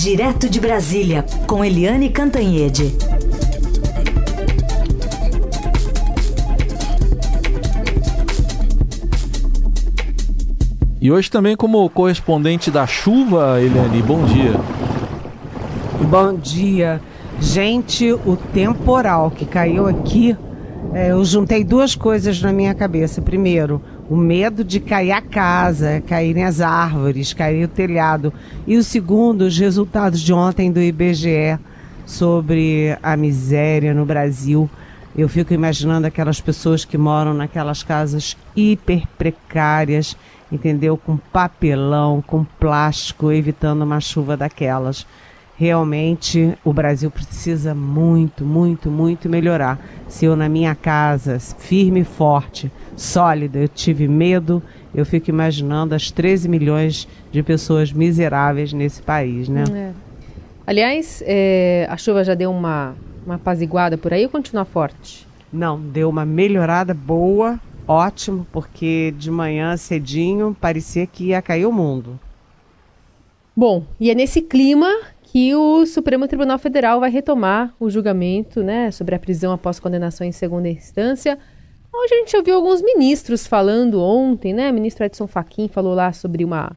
Direto de Brasília, com Eliane Cantanhede. E hoje também como correspondente da chuva, Eliane, bom dia. Bom dia. Gente, o temporal que caiu aqui, é, eu juntei duas coisas na minha cabeça. Primeiro, o medo de cair a casa, caírem as árvores, cair o telhado. E o segundo, os resultados de ontem do IBGE sobre a miséria no Brasil. Eu fico imaginando aquelas pessoas que moram naquelas casas hiper precárias, entendeu? Com papelão, com plástico, evitando uma chuva daquelas realmente o Brasil precisa muito, muito, muito melhorar. Se eu na minha casa, firme e forte, sólida, eu tive medo, eu fico imaginando as 13 milhões de pessoas miseráveis nesse país, né? É. Aliás, é, a chuva já deu uma, uma apaziguada por aí ou continua forte? Não, deu uma melhorada boa, ótimo, porque de manhã cedinho parecia que ia cair o mundo. Bom, e é nesse clima que o Supremo Tribunal Federal vai retomar o julgamento né, sobre a prisão após condenação em segunda instância. Hoje a gente ouviu alguns ministros falando ontem, né? O ministro Edson Fachin falou lá sobre uma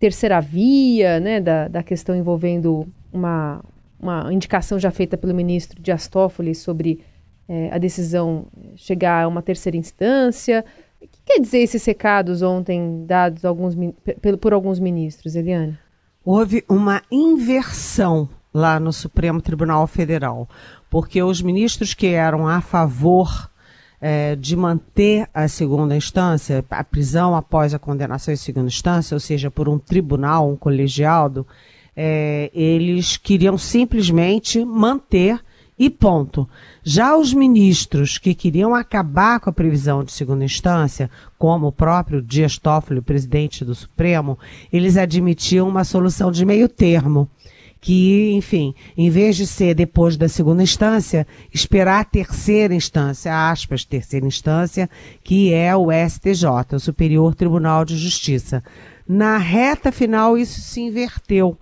terceira via, né, da, da questão envolvendo uma, uma indicação já feita pelo ministro Dias Toffoli sobre é, a decisão chegar a uma terceira instância. O que quer dizer esses recados ontem dados alguns, por, alguns ministros, Eliane? Houve uma inversão lá no Supremo Tribunal Federal, porque os ministros que eram a favor é, de manter a segunda instância, a prisão após a condenação em segunda instância, ou seja, por um tribunal, um colegiado, é, eles queriam simplesmente manter e ponto. Já os ministros que queriam acabar com a previsão de segunda instância, como o próprio Dias Toffoli, presidente do Supremo, eles admitiam uma solução de meio termo que, enfim, em vez de ser depois da segunda instância, esperar a terceira instância, aspas, terceira instância, que é o STJ, o Superior Tribunal de Justiça. Na reta final, isso se inverteu.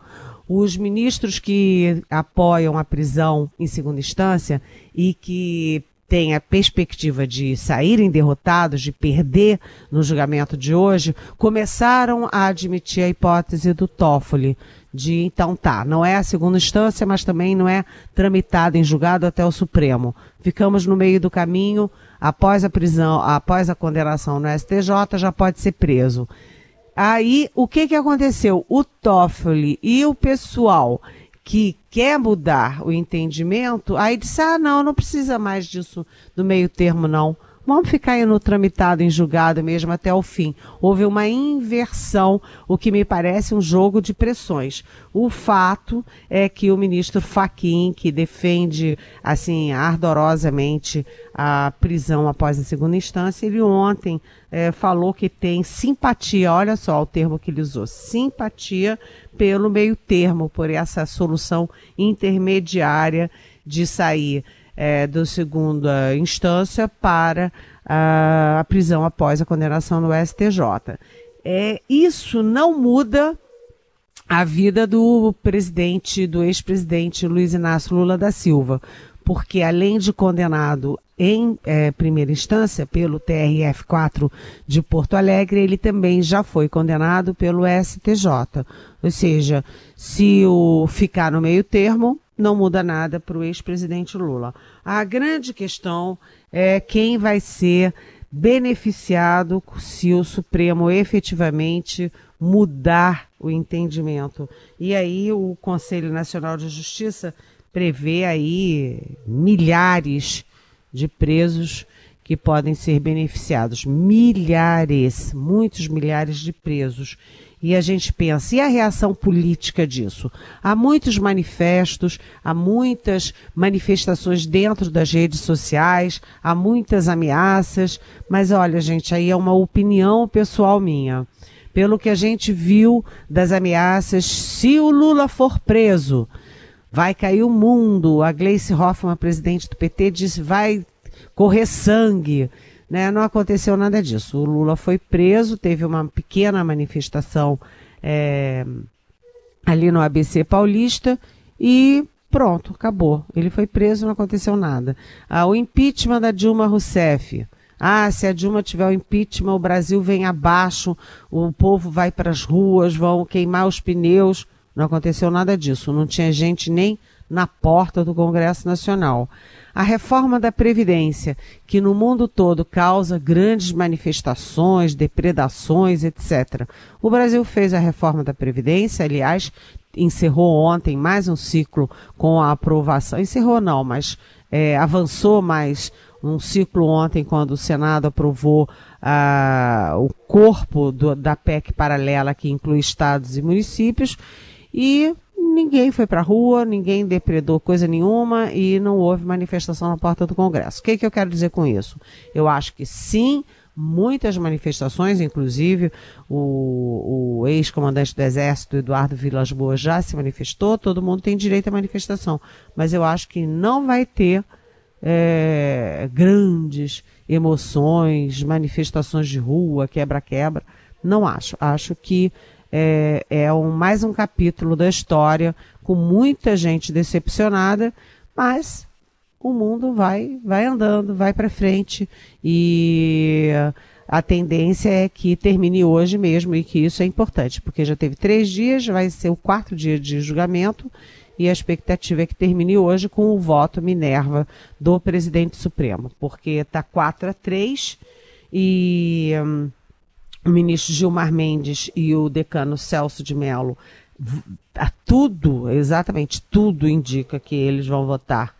Os ministros que apoiam a prisão em segunda instância e que têm a perspectiva de saírem derrotados, de perder no julgamento de hoje, começaram a admitir a hipótese do Toffoli, de então tá, não é a segunda instância, mas também não é tramitado em julgado até o Supremo. Ficamos no meio do caminho, após a prisão, após a condenação no STJ, já pode ser preso. Aí, o que que aconteceu? O Toffoli e o pessoal que quer mudar o entendimento, aí disse, ah, não, não precisa mais disso do meio termo, não. Vamos ficar aí no tramitado, em julgado mesmo até o fim. Houve uma inversão, o que me parece um jogo de pressões. O fato é que o ministro Faquim, que defende assim ardorosamente a prisão após a segunda instância, ele ontem é, falou que tem simpatia, olha só o termo que ele usou, simpatia pelo meio termo, por essa solução intermediária de sair é, do segunda instância para a, a, prisão após a condenação no STJ. É, isso não muda a vida do presidente, do ex-presidente Luiz Inácio Lula da Silva, porque além de condenado em é, primeira instância pelo TRF4 de Porto Alegre, ele também já foi condenado pelo STJ. Ou seja, se o ficar no meio termo, não muda nada para o ex-presidente Lula. A grande questão é quem vai ser beneficiado se o Supremo efetivamente mudar o entendimento. E aí o Conselho Nacional de Justiça prevê aí milhares de presos que podem ser beneficiados. Milhares, muitos milhares de presos. E a gente pensa, e a reação política disso? Há muitos manifestos, há muitas manifestações dentro das redes sociais, há muitas ameaças, mas olha, gente, aí é uma opinião pessoal minha. Pelo que a gente viu das ameaças, se o Lula for preso, vai cair o mundo. A Gleice Hoffmann, presidente do PT, disse vai correr sangue. Né? Não aconteceu nada disso. O Lula foi preso, teve uma pequena manifestação é, ali no ABC Paulista e pronto, acabou. Ele foi preso, não aconteceu nada. Ah, o impeachment da Dilma Rousseff. Ah, se a Dilma tiver o impeachment, o Brasil vem abaixo, o povo vai para as ruas, vão queimar os pneus. Não aconteceu nada disso. Não tinha gente nem na porta do Congresso Nacional. A reforma da Previdência, que no mundo todo causa grandes manifestações, depredações, etc. O Brasil fez a reforma da Previdência, aliás, encerrou ontem mais um ciclo com a aprovação. Encerrou não, mas é, avançou mais um ciclo ontem, quando o Senado aprovou ah, o corpo do, da PEC paralela, que inclui estados e municípios. E ninguém foi para a rua, ninguém depredou coisa nenhuma e não houve manifestação na porta do Congresso. O que, que eu quero dizer com isso? Eu acho que sim, muitas manifestações, inclusive o, o ex-comandante do Exército, Eduardo Vilas Boas, já se manifestou, todo mundo tem direito à manifestação. Mas eu acho que não vai ter é, grandes emoções, manifestações de rua, quebra-quebra. Não acho. Acho que é, é um, mais um capítulo da história com muita gente decepcionada, mas o mundo vai, vai andando, vai para frente e a tendência é que termine hoje mesmo e que isso é importante, porque já teve três dias, vai ser o quarto dia de julgamento e a expectativa é que termine hoje com o voto Minerva do presidente Supremo, porque está 4 a 3 e hum, o ministro Gilmar Mendes e o decano Celso de Mello, tudo, exatamente tudo indica que eles vão votar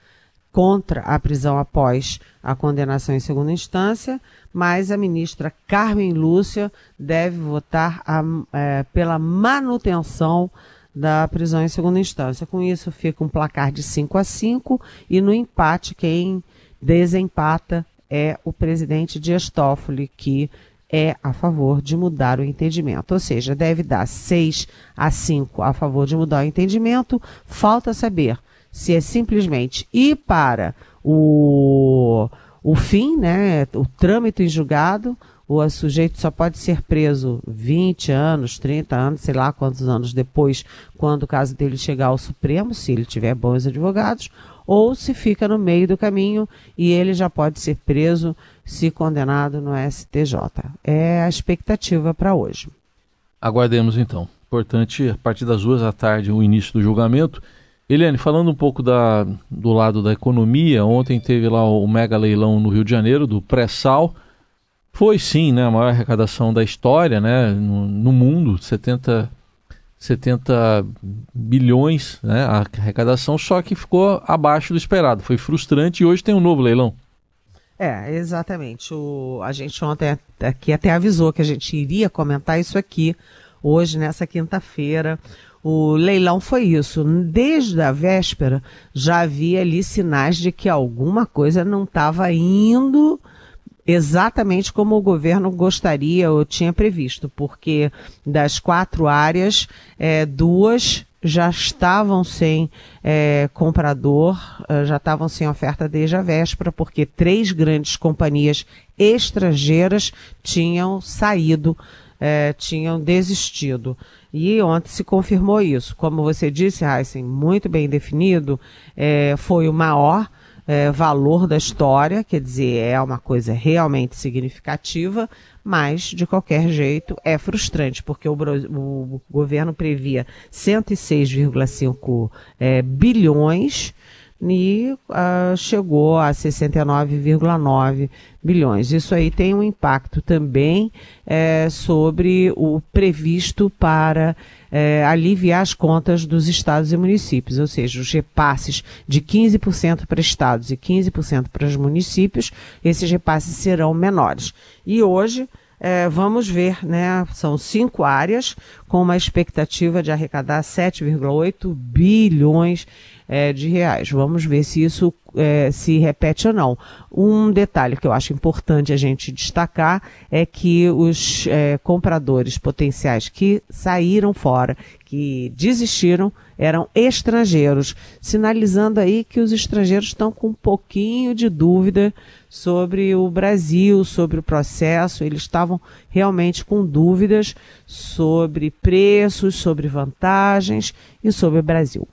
contra a prisão após a condenação em segunda instância, mas a ministra Carmen Lúcia deve votar a, é, pela manutenção da prisão em segunda instância. Com isso, fica um placar de 5 a 5 e no empate, quem desempata é o presidente Dias Toffoli, que é a favor de mudar o entendimento. Ou seja, deve dar 6 a 5 a favor de mudar o entendimento. Falta saber se é simplesmente ir para o, o fim, né, o trâmite em julgado, o sujeito só pode ser preso 20 anos, 30 anos, sei lá quantos anos depois, quando o caso dele chegar ao Supremo, se ele tiver bons advogados, ou se fica no meio do caminho e ele já pode ser preso se condenado no STJ. É a expectativa para hoje. Aguardemos então. Importante, a partir das duas da tarde, o início do julgamento. Eliane, falando um pouco da, do lado da economia, ontem teve lá o mega leilão no Rio de Janeiro, do pré-sal. Foi sim né, a maior arrecadação da história né, no, no mundo, 70 70 bilhões né, a arrecadação, só que ficou abaixo do esperado. Foi frustrante e hoje tem um novo leilão. É, exatamente. O, a gente ontem aqui até avisou que a gente iria comentar isso aqui hoje, nessa quinta-feira. O leilão foi isso. Desde a véspera já havia ali sinais de que alguma coisa não estava indo exatamente como o governo gostaria ou tinha previsto, porque das quatro áreas, é, duas já estavam sem é, comprador, é, já estavam sem oferta desde a véspera, porque três grandes companhias estrangeiras tinham saído, é, tinham desistido. E ontem se confirmou isso. Como você disse, Heisen, muito bem definido, é, foi o maior é, valor da história, quer dizer, é uma coisa realmente significativa, mas, de qualquer jeito, é frustrante, porque o, o governo previa 106,5 é, bilhões e uh, chegou a 69,9 bilhões. Isso aí tem um impacto também é, sobre o previsto para é, aliviar as contas dos estados e municípios, ou seja, os repasses de 15% para estados e 15% para os municípios, esses repasses serão menores. E hoje é, vamos ver, né? São cinco áreas com uma expectativa de arrecadar 7,8 bilhões é, de reais. Vamos ver se isso é, se repete ou não. Um detalhe que eu acho importante a gente destacar é que os é, compradores potenciais que saíram fora, que desistiram eram estrangeiros, sinalizando aí que os estrangeiros estão com um pouquinho de dúvida sobre o Brasil, sobre o processo. Eles estavam realmente com dúvidas sobre preços, sobre vantagens e sobre o Brasil.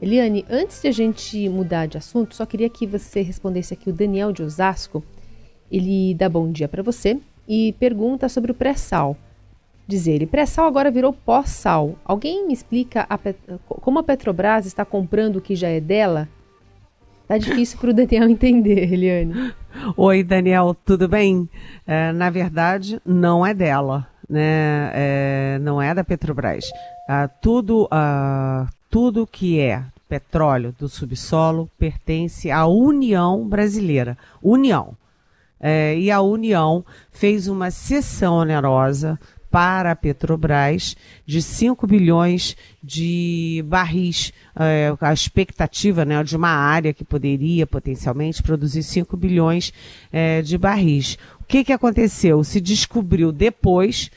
Eliane, antes de a gente mudar de assunto, só queria que você respondesse aqui o Daniel de Osasco. Ele dá bom dia para você e pergunta sobre o pré-sal. Diz ele, pré-sal agora virou pós-sal. Alguém me explica a como a Petrobras está comprando o que já é dela? Tá difícil para o Daniel entender, Eliane. Oi, Daniel, tudo bem? É, na verdade, não é dela, né? É, não é da Petrobras. Ah, tudo, ah, tudo que é petróleo do subsolo pertence à União Brasileira. União. É, e a União fez uma cessão onerosa para a Petrobras de 5 bilhões de barris, é, a expectativa né, de uma área que poderia potencialmente produzir 5 bilhões é, de barris. O que, que aconteceu? Se descobriu depois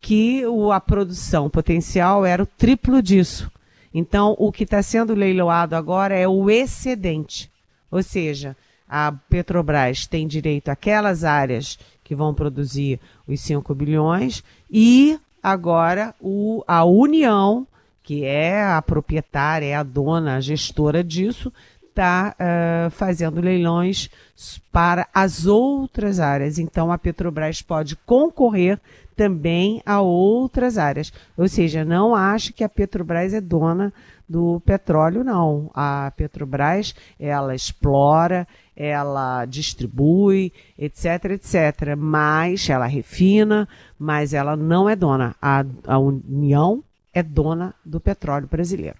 que o, a produção potencial era o triplo disso. Então, o que está sendo leiloado agora é o excedente. Ou seja, a Petrobras tem direito àquelas áreas que vão produzir os 5 bilhões, e agora o, a União, que é a proprietária, é a dona, a gestora disso, está uh, eh, fazendo leilões para as outras áreas. Então a Petrobras pode concorrer também a outras áreas. Ou seja, não ache que a Petrobras é dona do petróleo, não. A Petrobras, ela explora, ela distribui, etc, etc. Mas ela refina, mas ela não é dona. A, a União é dona do petróleo brasileiro.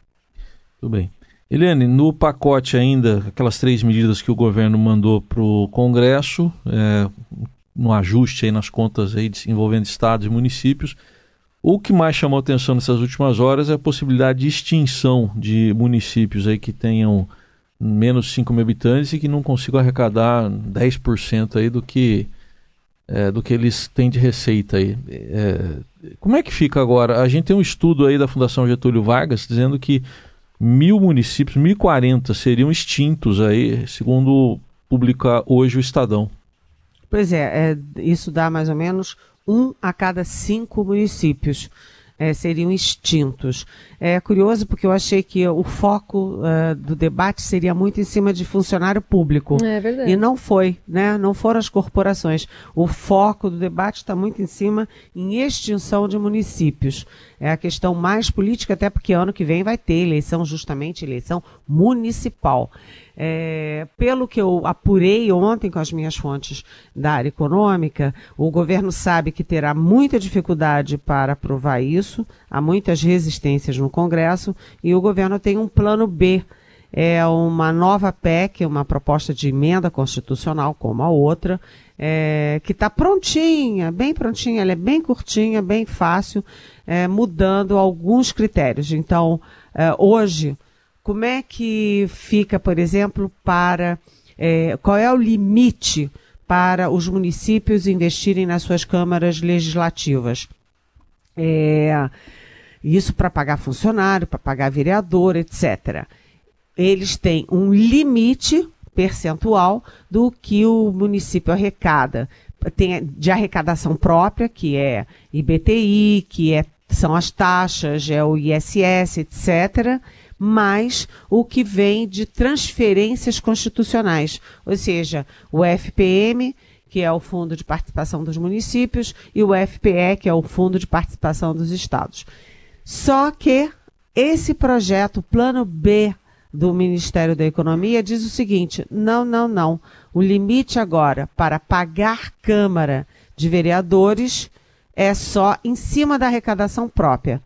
Tudo bem. Eliane, no pacote ainda, aquelas três medidas que o governo mandou para o Congresso, é, no ajuste aí nas contas aí envolvendo estados e municípios, o que mais chamou atenção nessas últimas horas é a possibilidade de extinção de municípios aí que tenham menos de 5 mil habitantes e que não consigam arrecadar 10% aí do que, é, do que eles têm de receita aí. É, como é que fica agora? A gente tem um estudo aí da Fundação Getúlio Vargas dizendo que mil municípios, 1.040 seriam extintos aí, segundo publica hoje o Estadão. Pois é, é isso dá mais ou menos um a cada cinco municípios é, seriam extintos. É curioso porque eu achei que o foco uh, do debate seria muito em cima de funcionário público. É verdade. E não foi, né? Não foram as corporações. O foco do debate está muito em cima em extinção de municípios. É a questão mais política, até porque ano que vem vai ter eleição, justamente eleição municipal. É, pelo que eu apurei ontem com as minhas fontes da área econômica, o governo sabe que terá muita dificuldade para aprovar isso, há muitas resistências no Congresso, e o governo tem um plano B. É uma nova PEC, uma proposta de emenda constitucional, como a outra, é, que está prontinha, bem prontinha, ela é bem curtinha, bem fácil, é, mudando alguns critérios. Então, é, hoje, como é que fica, por exemplo, para é, qual é o limite para os municípios investirem nas suas câmaras legislativas? É, isso para pagar funcionário, para pagar vereador, etc. Eles têm um limite percentual do que o município arrecada. Tem de arrecadação própria, que é IBTI, que é, são as taxas, é o ISS, etc mais o que vem de transferências constitucionais, ou seja, o FPM, que é o Fundo de Participação dos Municípios, e o FPE, que é o Fundo de Participação dos Estados. Só que esse projeto, Plano B do Ministério da Economia, diz o seguinte: não, não, não. O limite agora para pagar Câmara de Vereadores é só em cima da arrecadação própria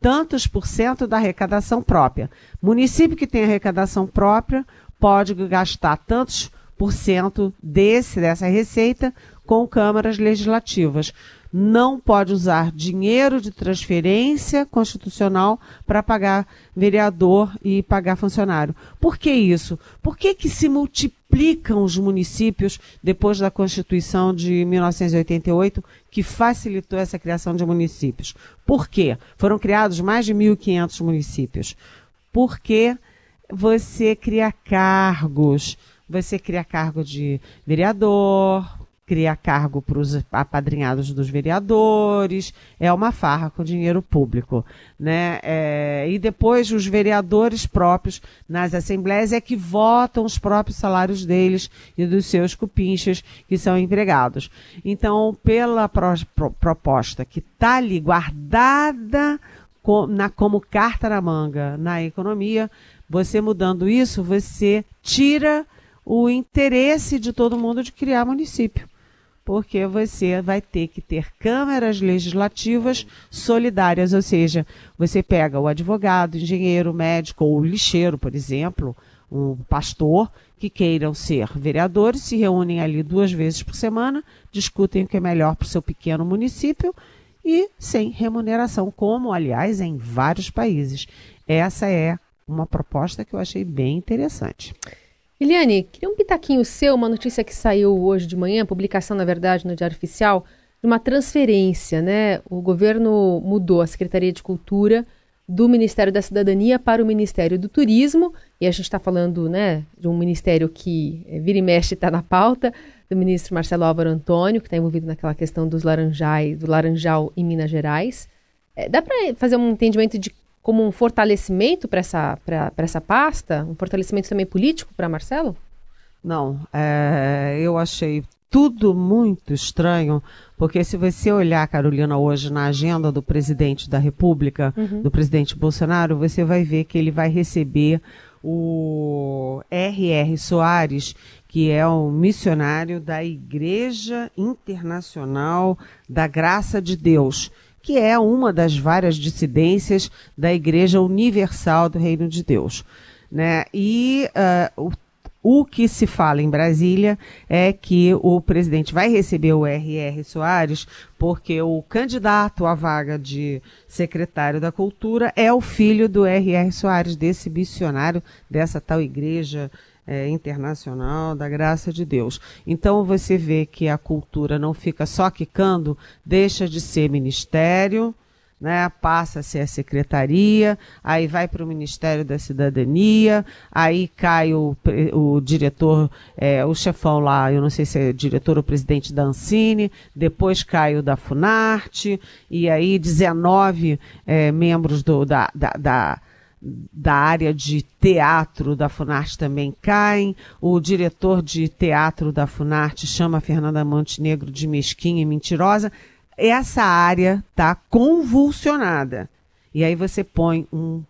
tantos por cento da arrecadação própria. Município que tem arrecadação própria pode gastar tantos 30% desse, dessa receita com câmaras legislativas. Não pode usar dinheiro de transferência constitucional para pagar vereador e pagar funcionário. Por que isso? Por que, que se multiplicam os municípios depois da Constituição de 1988, que facilitou essa criação de municípios? Por quê? Foram criados mais de 1.500 municípios. Porque você cria cargos, você cria cargo de vereador, cria cargo para os apadrinhados dos vereadores, é uma farra com dinheiro público. Né? É, e depois os vereadores próprios nas assembleias é que votam os próprios salários deles e dos seus cupinchas que são empregados. Então, pela pro, pro, proposta que está ali guardada com, na, como carta na manga na economia, você mudando isso, você tira o interesse de todo mundo de criar município porque você vai ter que ter câmaras legislativas solidárias, ou seja, você pega o advogado, engenheiro, médico ou lixeiro, por exemplo, um pastor, que queiram ser vereadores, se reúnem ali duas vezes por semana, discutem o que é melhor para o seu pequeno município e sem remuneração, como, aliás, em vários países. Essa é uma proposta que eu achei bem interessante. Eliane, queria um pitaquinho seu, uma notícia que saiu hoje de manhã, publicação, na verdade, no Diário Oficial, de uma transferência, né? O governo mudou a Secretaria de Cultura do Ministério da Cidadania para o Ministério do Turismo, e a gente está falando, né, de um ministério que eh, vira e mexe está na pauta, do ministro Marcelo Álvaro Antônio, que está envolvido naquela questão dos laranjais, do laranjal em Minas Gerais. É, dá para fazer um entendimento de como um fortalecimento para essa, essa pasta? Um fortalecimento também político para Marcelo? Não, é, eu achei tudo muito estranho, porque se você olhar, Carolina, hoje na agenda do presidente da República, uhum. do presidente Bolsonaro, você vai ver que ele vai receber o R.R. Soares, que é um missionário da Igreja Internacional da Graça de Deus que é uma das várias dissidências da Igreja Universal do Reino de Deus. Né? E uh, o, o que se fala em Brasília é que o presidente vai receber o R.R. Soares porque o candidato à vaga de secretário da Cultura é o filho do R.R. Soares, desse missionário dessa tal igreja é, internacional da graça de Deus. Então você vê que a cultura não fica só quicando, deixa de ser ministério, né, passa a ser a secretaria, aí vai para o Ministério da Cidadania, aí cai o, o diretor, é, o chefão lá, eu não sei se é diretor ou presidente da Ancine, depois cai o da Funarte, e aí 19 é, membros do, da, da, da da área de teatro da Funarte também caem. O diretor de teatro da Funarte chama Fernanda Montenegro de mesquinha e mentirosa. Essa área está convulsionada. E aí você põe um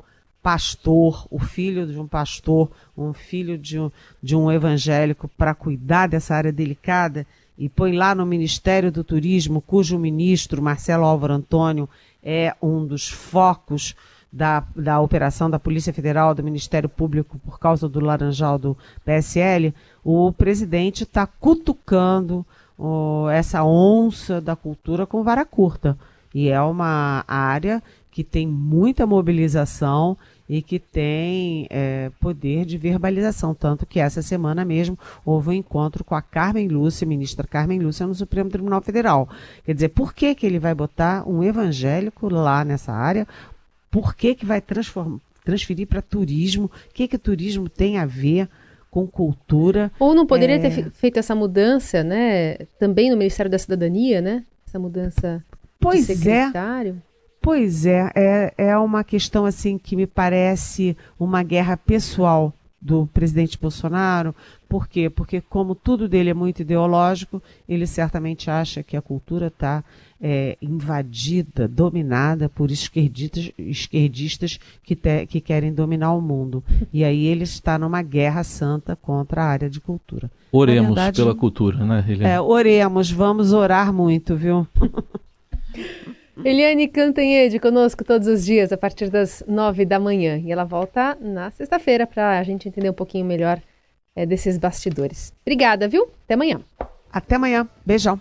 pastor, o filho de um pastor, um filho de um, de um evangélico para cuidar dessa área delicada e põe lá no Ministério do Turismo, cujo ministro, Marcelo Álvaro Antônio, é um dos focos da, da operação da Polícia Federal, do Ministério Público, por causa do laranjal do PSL, o presidente está cutucando oh, essa onça da cultura com vara curta. E é uma área que tem muita mobilização e que tem é, poder de verbalização. Tanto que essa semana mesmo houve um encontro com a Carmen Lúcia, ministra Carmen Lúcia, no Supremo Tribunal Federal. Quer dizer, por que, que ele vai botar um evangélico lá nessa área? Por que, que vai transferir para turismo? O que, que turismo tem a ver com cultura? Ou não poderia é... ter feito essa mudança, né? Também no Ministério da Cidadania, né? Essa mudança pois de é. secretário. É. Pois é, é, é uma questão assim que me parece uma guerra pessoal do presidente Bolsonaro. Por quê? Porque como tudo dele é muito ideológico, ele certamente acha que a cultura está é, invadida, dominada por esquerdistas, esquerdistas que, te, que querem dominar o mundo. E aí ele está numa guerra santa contra a área de cultura. Oremos verdade, pela cultura, né, Eliane? É, oremos, vamos orar muito, viu? Eliane Cantanhede conosco todos os dias, a partir das nove da manhã. E ela volta na sexta-feira para a gente entender um pouquinho melhor é, desses bastidores. Obrigada, viu? Até amanhã. Até amanhã. Beijão.